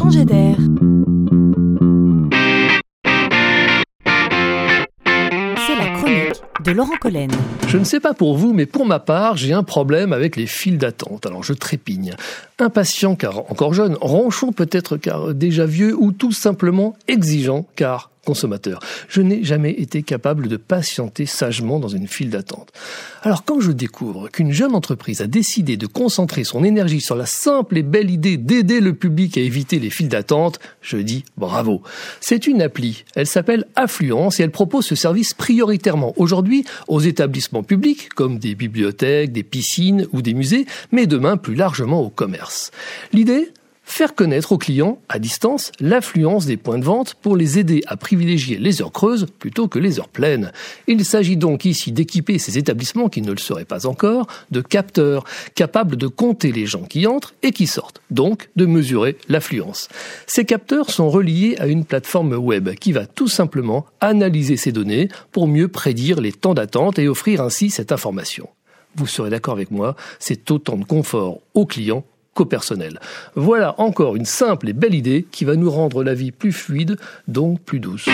changer d'air. C'est la chronique de Laurent Collen. Je ne sais pas pour vous, mais pour ma part, j'ai un problème avec les files d'attente. Alors je trépigne. Impatient car encore jeune, ronchon peut-être car déjà vieux ou tout simplement exigeant car consommateur. Je n'ai jamais été capable de patienter sagement dans une file d'attente. Alors quand je découvre qu'une jeune entreprise a décidé de concentrer son énergie sur la simple et belle idée d'aider le public à éviter les files d'attente, je dis bravo. C'est une appli. Elle s'appelle Affluence et elle propose ce service prioritairement aujourd'hui aux établissements publics comme des bibliothèques, des piscines ou des musées, mais demain plus largement au commerce. L'idée faire connaître aux clients, à distance, l'affluence des points de vente pour les aider à privilégier les heures creuses plutôt que les heures pleines. Il s'agit donc ici d'équiper ces établissements qui ne le seraient pas encore de capteurs capables de compter les gens qui entrent et qui sortent, donc de mesurer l'affluence. Ces capteurs sont reliés à une plateforme web qui va tout simplement analyser ces données pour mieux prédire les temps d'attente et offrir ainsi cette information. Vous serez d'accord avec moi, c'est autant de confort aux clients personnel. Voilà encore une simple et belle idée qui va nous rendre la vie plus fluide, donc plus douce.